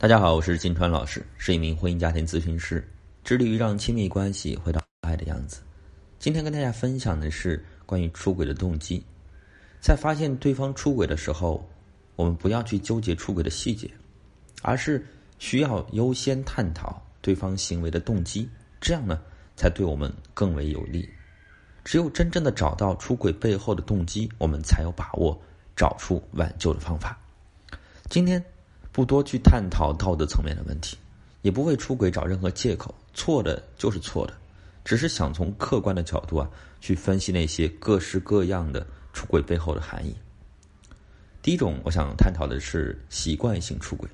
大家好，我是金川老师，是一名婚姻家庭咨询师，致力于让亲密关系回到爱的样子。今天跟大家分享的是关于出轨的动机。在发现对方出轨的时候，我们不要去纠结出轨的细节，而是需要优先探讨对方行为的动机，这样呢才对我们更为有利。只有真正的找到出轨背后的动机，我们才有把握找出挽救的方法。今天。不多去探讨道德层面的问题，也不为出轨找任何借口，错的就是错的，只是想从客观的角度啊去分析那些各式各样的出轨背后的含义。第一种，我想探讨的是习惯性出轨。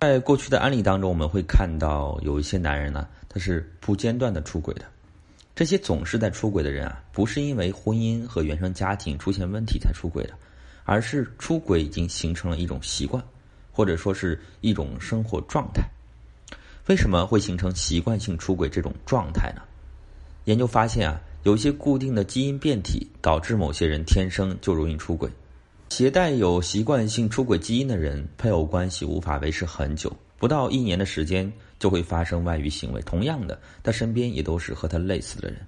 在过去的案例当中，我们会看到有一些男人呢，他是不间断的出轨的。这些总是在出轨的人啊，不是因为婚姻和原生家庭出现问题才出轨的，而是出轨已经形成了一种习惯。或者说是一种生活状态，为什么会形成习惯性出轨这种状态呢？研究发现啊，有一些固定的基因变体导致某些人天生就容易出轨。携带有习惯性出轨基因的人，配偶关系无法维持很久，不到一年的时间就会发生外遇行为。同样的，他身边也都是和他类似的人，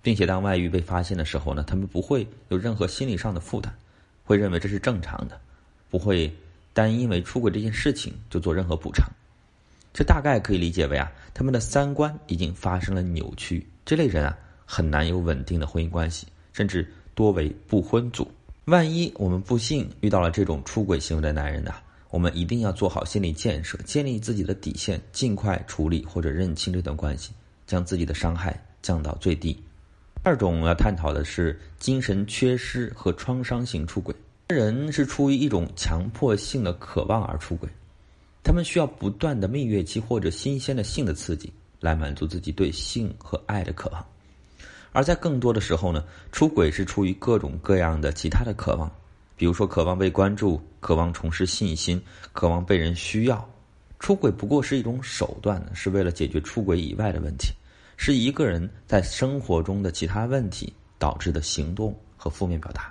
并且当外遇被发现的时候呢，他们不会有任何心理上的负担，会认为这是正常的，不会。但因为出轨这件事情就做任何补偿，这大概可以理解为啊，他们的三观已经发生了扭曲。这类人啊，很难有稳定的婚姻关系，甚至多为不婚族。万一我们不幸遇到了这种出轨行为的男人呢，我们一定要做好心理建设，建立自己的底线，尽快处理或者认清这段关系，将自己的伤害降到最低。二种要探讨的是精神缺失和创伤型出轨。人是出于一种强迫性的渴望而出轨，他们需要不断的蜜月期或者新鲜的性的刺激来满足自己对性和爱的渴望，而在更多的时候呢，出轨是出于各种各样的其他的渴望，比如说渴望被关注、渴望重拾信心、渴望被人需要。出轨不过是一种手段，是为了解决出轨以外的问题，是一个人在生活中的其他问题导致的行动和负面表达。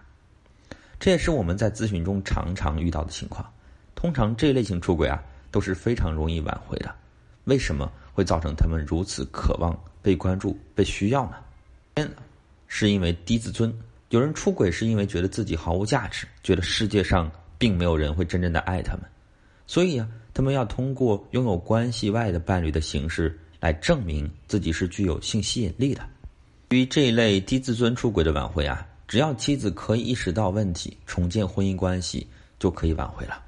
这也是我们在咨询中常常遇到的情况。通常这一类型出轨啊都是非常容易挽回的。为什么会造成他们如此渴望被关注、被需要呢？是因为低自尊。有人出轨是因为觉得自己毫无价值，觉得世界上并没有人会真正的爱他们，所以啊，他们要通过拥有关系外的伴侣的形式来证明自己是具有性吸引力的。对于这一类低自尊出轨的挽回啊。只要妻子可以意识到问题，重建婚姻关系就可以挽回了。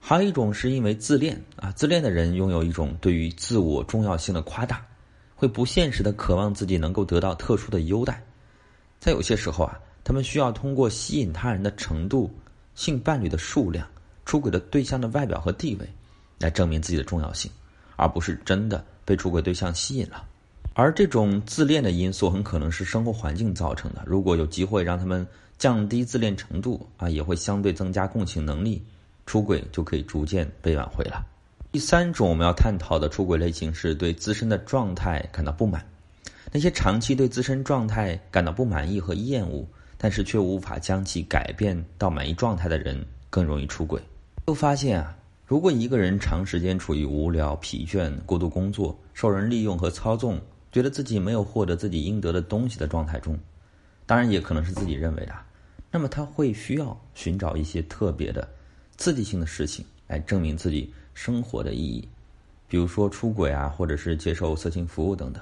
还有一种是因为自恋啊，自恋的人拥有一种对于自我重要性的夸大，会不现实的渴望自己能够得到特殊的优待。在有些时候啊，他们需要通过吸引他人的程度、性伴侣的数量、出轨的对象的外表和地位，来证明自己的重要性，而不是真的被出轨对象吸引了。而这种自恋的因素很可能是生活环境造成的。如果有机会让他们降低自恋程度啊，也会相对增加共情能力，出轨就可以逐渐被挽回了。第三种我们要探讨的出轨类型是对自身的状态感到不满。那些长期对自身状态感到不满意和厌恶，但是却无法将其改变到满意状态的人，更容易出轨。又发现啊，如果一个人长时间处于无聊、疲倦、过度工作、受人利用和操纵。觉得自己没有获得自己应得的东西的状态中，当然也可能是自己认为的，那么他会需要寻找一些特别的、刺激性的事情来证明自己生活的意义，比如说出轨啊，或者是接受色情服务等等。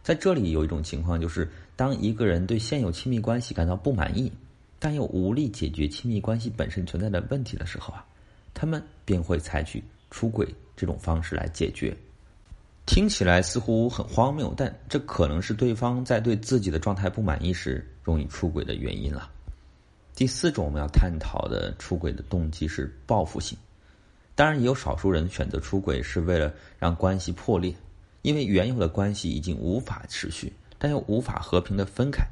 在这里有一种情况，就是当一个人对现有亲密关系感到不满意，但又无力解决亲密关系本身存在的问题的时候啊，他们便会采取出轨这种方式来解决。听起来似乎很荒谬，但这可能是对方在对自己的状态不满意时容易出轨的原因了。第四种我们要探讨的出轨的动机是报复性。当然，也有少数人选择出轨是为了让关系破裂，因为原有的关系已经无法持续，但又无法和平的分开，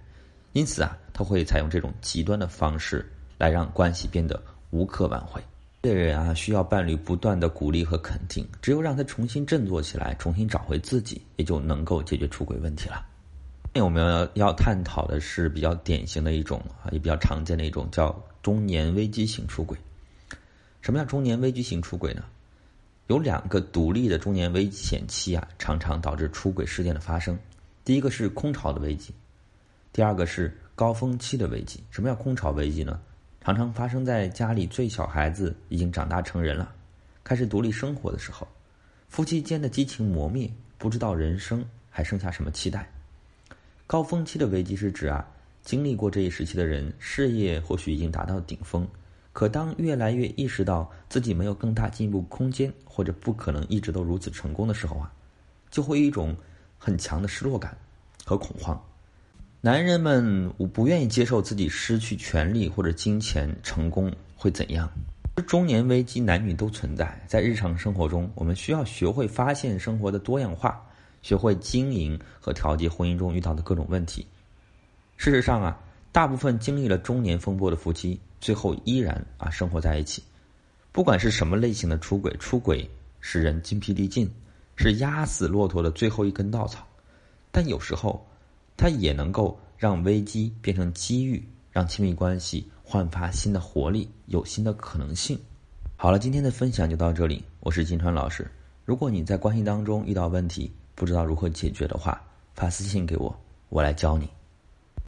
因此啊，他会采用这种极端的方式来让关系变得无可挽回。这人啊，需要伴侣不断的鼓励和肯定，只有让他重新振作起来，重新找回自己，也就能够解决出轨问题了。那我们要要探讨的是比较典型的一种啊，也比较常见的一种叫中年危机型出轨。什么叫中年危机型出轨呢？有两个独立的中年危险期啊，常常导致出轨事件的发生。第一个是空巢的危机，第二个是高峰期的危机。什么叫空巢危机呢？常常发生在家里最小孩子已经长大成人了，开始独立生活的时候，夫妻间的激情磨灭，不知道人生还剩下什么期待。高峰期的危机是指啊，经历过这一时期的人，事业或许已经达到顶峰，可当越来越意识到自己没有更大进步空间，或者不可能一直都如此成功的时候啊，就会有一种很强的失落感和恐慌。男人们不愿意接受自己失去权利或者金钱，成功会怎样？中年危机，男女都存在。在日常生活中，我们需要学会发现生活的多样化，学会经营和调节婚姻中遇到的各种问题。事实上啊，大部分经历了中年风波的夫妻，最后依然啊生活在一起。不管是什么类型的出轨，出轨使人精疲力尽，是压死骆驼的最后一根稻草。但有时候。它也能够让危机变成机遇，让亲密关系焕发新的活力，有新的可能性。好了，今天的分享就到这里，我是金川老师。如果你在关系当中遇到问题，不知道如何解决的话，发私信给我，我来教你。